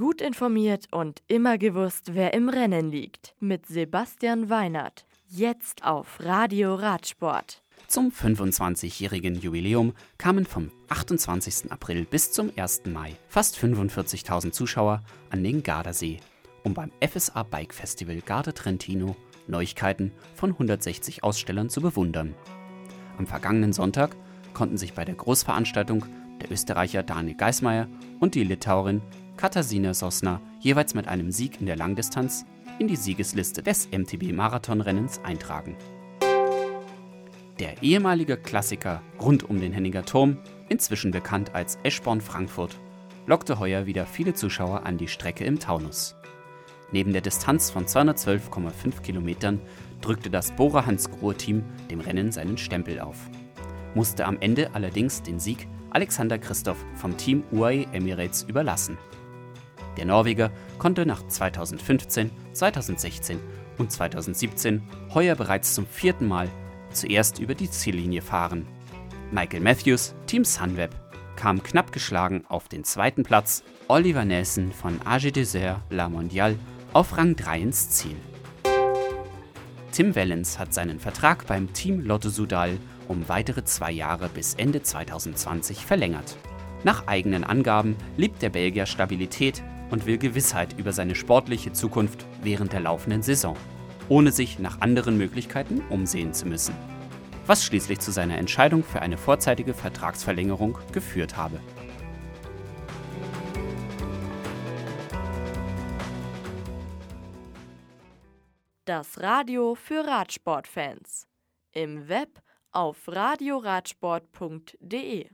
Gut informiert und immer gewusst, wer im Rennen liegt. Mit Sebastian Weinert. Jetzt auf Radio Radsport. Zum 25-jährigen Jubiläum kamen vom 28. April bis zum 1. Mai fast 45.000 Zuschauer an den Gardasee, um beim FSA Bike Festival Garda Trentino Neuigkeiten von 160 Ausstellern zu bewundern. Am vergangenen Sonntag konnten sich bei der Großveranstaltung der Österreicher Daniel Geismeier und die Litauerin Katarzyna Sosna jeweils mit einem Sieg in der Langdistanz in die Siegesliste des MTB-Marathonrennens eintragen. Der ehemalige Klassiker rund um den Henninger Turm, inzwischen bekannt als Eschborn Frankfurt, lockte heuer wieder viele Zuschauer an die Strecke im Taunus. Neben der Distanz von 212,5 Kilometern drückte das Bora Hansgrohe Team dem Rennen seinen Stempel auf, musste am Ende allerdings den Sieg Alexander Christoph vom Team UAE Emirates überlassen. Der Norweger konnte nach 2015, 2016 und 2017 heuer bereits zum vierten Mal zuerst über die Ziellinie fahren. Michael Matthews, Team Sunweb, kam knapp geschlagen auf den zweiten Platz, Oliver Nelson von AG Desert La Mondiale auf Rang 3 ins Ziel. Tim Wellens hat seinen Vertrag beim Team Lotto Sudal um weitere zwei Jahre bis Ende 2020 verlängert. Nach eigenen Angaben liebt der Belgier Stabilität und will Gewissheit über seine sportliche Zukunft während der laufenden Saison, ohne sich nach anderen Möglichkeiten umsehen zu müssen. Was schließlich zu seiner Entscheidung für eine vorzeitige Vertragsverlängerung geführt habe. Das Radio für Radsportfans. Im Web auf radioradsport.de